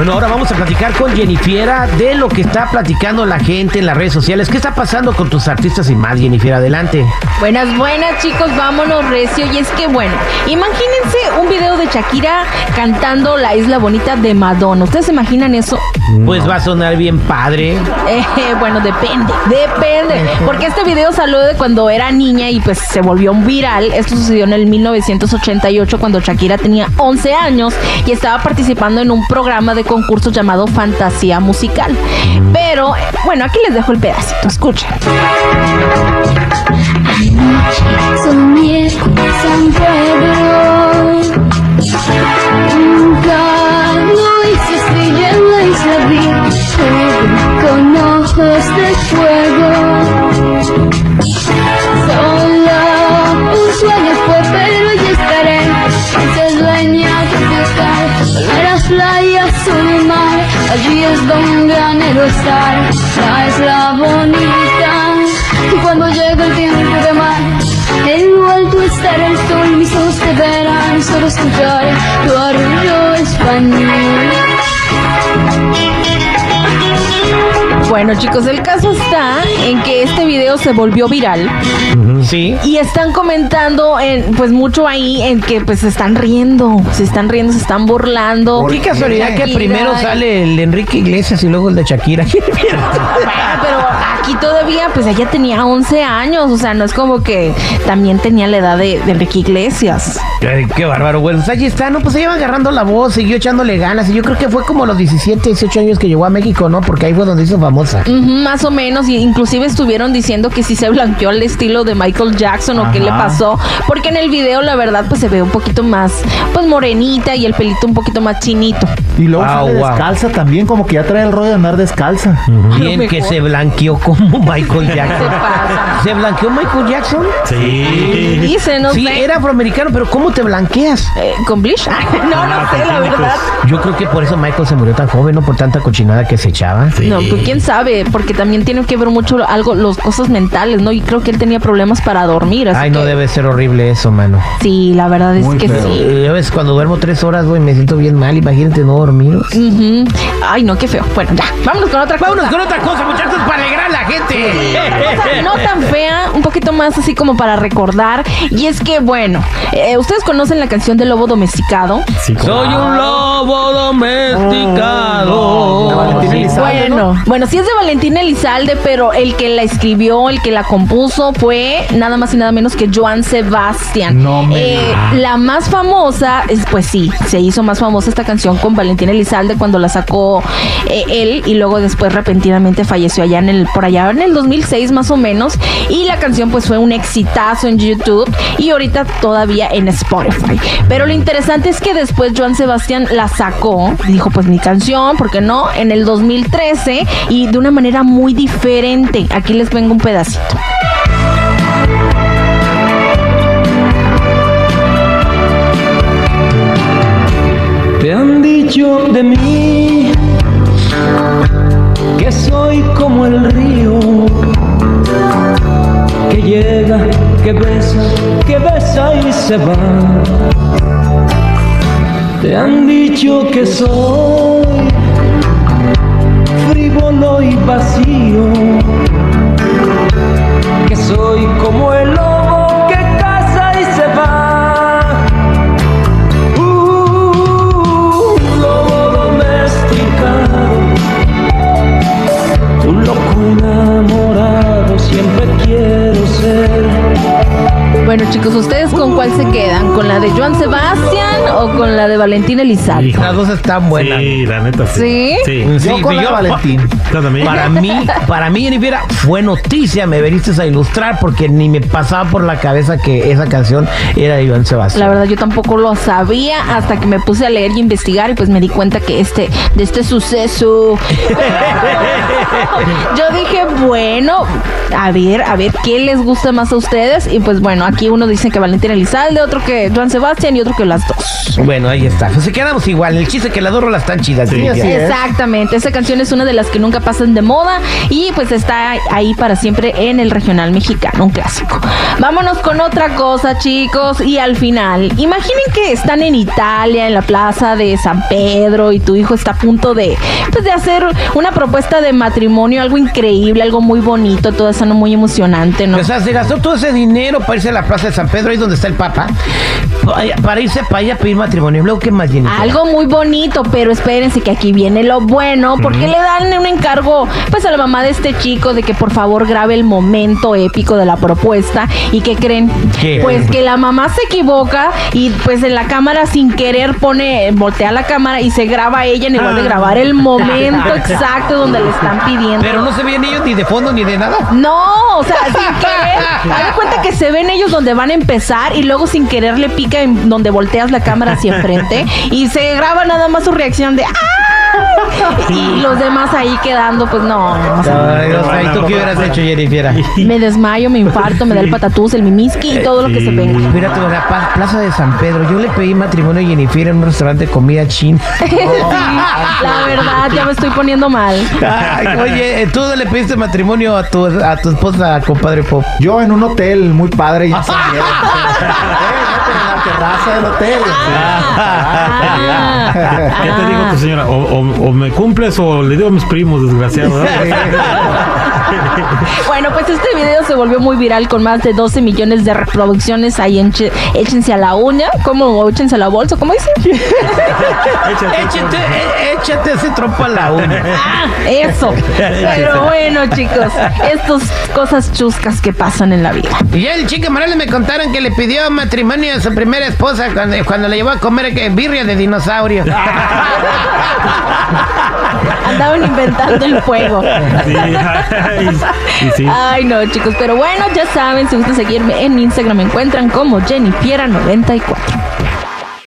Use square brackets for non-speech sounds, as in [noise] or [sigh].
Bueno, ahora vamos a platicar con Jennifiera de lo que está platicando la gente en las redes sociales. ¿Qué está pasando con tus artistas y más, Jennifiera? Adelante. Buenas, buenas chicos, vámonos recio. Y es que bueno, imagínense un video de Shakira cantando La Isla Bonita de Madonna. ¿Ustedes se imaginan eso? Pues va a sonar bien padre. [laughs] Eh, bueno, depende, depende. Porque este video salió de cuando era niña y pues se volvió viral. Esto sucedió en el 1988 cuando Shakira tenía 11 años y estaba participando en un programa de concurso llamado Fantasía Musical. Pero bueno, aquí les dejo el pedacito, escuchen. Con ojos de fuego Allí es donde anhelo estar. La bonita. Y cuando llega el tiempo de mar En lo alto estará el sol Mis ojos te verán. Solo escucharé Tu arrullo español Bueno chicos, el caso está en que este video se volvió viral Sí. y están comentando en, pues mucho ahí en que pues se están riendo, se están riendo, se están burlando. Qué casualidad que Shakira. primero sale el de Enrique Iglesias y luego el de Shakira. [laughs] Bueno, pero aquí todavía, pues ella tenía 11 años, o sea, no es como que también tenía la edad de, de Enrique Iglesias. Ay, qué bárbaro, güey. Pues allí está, ¿no? Pues se iba agarrando la voz, siguió echándole ganas. Y yo creo que fue como a los 17, 18 años que llegó a México, ¿no? Porque ahí fue donde hizo famosa. Más o menos, y inclusive estuvieron diciendo que si se blanqueó al estilo de Michael Jackson o qué le pasó, porque en el video la verdad pues se ve un poquito más, pues morenita y el pelito un poquito más chinito. Y luego Wow, sale wow. descalza también, como que ya trae el rollo de andar descalza. [laughs] Bien que se blanqueó como Michael [laughs] Jackson. pasa. ¿Se blanqueó Michael Jackson? Dice, no sí, sé. era afroamericano, pero ¿cómo te blanqueas? eh, ¿Con Bleach? [laughs] no, no sé, la verdad. Yo creo que por eso Michael se murió tan joven, ¿no? Por tanta cochinada que se echaba. No, pues quién sabe, porque también tiene que ver mucho algo, los cosas mentales, ¿no? Y creo que él tenía problemas para dormir. Así Ay, no que- debe ser horrible eso, mano. Sí, la verdad es Muy que feo. sí. Eh, Ya ves, cuando duermo tres horas, güey, me siento bien mal. Imagínate no dormir. Ujú. Ay, no, qué feo. Bueno, ya, vámonos con otra Vámonos cosa. con otra cosa, muchachos, para alegrar a la gente. Cosa no tan fea, un poquito más así como para recordar. Y es que, bueno, eh, ustedes conocen la canción de Lobo Domesticado. Soy un lobo domesticado. Valentín Elizalde, ¿no? Bueno, bueno, sí es de Valentín Elizalde, pero el que la escribió, el que la compuso fue nada más y nada menos que Joan Sebastián. No me Eh, la más famosa, es, pues sí, se hizo más famosa esta canción con Valentín Elizalde cuando la sacó eh, él y luego después repentinamente falleció allá en el por allá en el 2006 más o menos y la canción pues fue un exitazo en YouTube y ahorita todavía en Spotify. Pero lo interesante es que después Joan Sebastián la sacó, dijo pues mi canción, ¿por qué no? En el 2013 y de una manera muy diferente. Aquí les vengo un pedacito. Te han dicho de mí que soy como el río que llega, que besa, que besa y se va. Te han dicho que soy Bueno, chicos, ¿ustedes con cuál se quedan? ¿Con la de Joan Sebastián o con la de Valentín Elizalde? Hijo. Las dos están buenas. Sí, la neta sí. ¿Sí? Sí. Sí, Yo con la yo- Valentín. [laughs] Yo también. Para mí, para mí, Jennifer, fue noticia, me veniste a ilustrar porque ni me pasaba por la cabeza que esa canción era de Iván Sebastián. La verdad yo tampoco lo sabía hasta que me puse a leer y investigar y pues me di cuenta que este de este suceso [laughs] yo dije bueno a ver a ver qué les gusta más a ustedes y pues bueno aquí uno dice que Valentina Elizalde otro que Juan Sebastián y otro que las dos Bueno, ahí está. Pues se quedamos igual. El chiste es que las dos rolas están chidas. Sí, Jennifer. así es. Exactamente, esa canción es una de las que nunca pasan de moda y pues está ahí para siempre en el regional mexicano, un clásico. Vámonos con otra cosa, chicos, y al final, imaginen que están en Italia, en la plaza de San Pedro y tu hijo está a punto de pues de hacer una propuesta de matrimonio, algo increíble, algo muy bonito, todo eso muy emocionante, ¿no? O sea, se gastó todo ese dinero para irse a la plaza de San Pedro, ahí donde está el Papa, para- irse para allá a pedir matrimonio. Luego, ¿qué más, Jennifer? Algo muy bonito, pero espérense que aquí viene lo bueno, porque le dan un encargo pues a la mamá de este chico de que por favor grabe el momento épico de la propuesta y que creen ¿Qué? pues que la mamá se equivoca y pues en la cámara sin querer pone voltea la cámara y se graba ella en lugar de grabar el momento [laughs] exacto donde le están pidiendo. Pero no se veían ellos ni de fondo ni de nada. No, o sea, sin querer. [laughs] Haz cuenta que se ven ellos donde van a empezar y luego sin querer le pica en donde volteas la cámara hacia [laughs] enfrente y se graba nada más su reacción de ¡Ah! Y los demás ahí quedando, pues no, no, o sea, Ay, Dios, ay, ¿tú qué hubieras hecho, Jennifer? me desmayo, me infarto, me da el patatús, el mimiski y todo lo que se venga. Fíjate, la pa- plaza de San Pedro. Yo le pedí matrimonio a Jennifer en un restaurante de comida china. [laughs] Sí, la verdad, ya me estoy poniendo mal. Ay, oye, ¿tú le pediste matrimonio a tu, a tu esposa, compadre Pop? Yo en un hotel muy padre y en San Diego. En la terraza del hotel. Ah, ¿Qué te digo tu señora? O, o- o me cumples o le digo a mis primos, desgraciado. [laughs] Bueno, pues este video se volvió muy viral con más de 12 millones de reproducciones ahí en Che- Échense a la uña, como échense a la bolsa, ¿cómo dice? [laughs] Échate, Échate, eh, échate ese trompo a la uña. Ah, eso. Pero bueno, chicos, estas cosas chuscas que pasan en la vida. Y ya el chico Morales me contaron que le pidió matrimonio a su primera esposa cuando, cuando le llevó a comer birria de dinosaurio. [laughs] Andaban inventando el fuego. Sí, y, y sí. Ay, no, chicos, pero bueno, ya saben, si gustan seguirme en Instagram, me encuentran como Jennifiera94.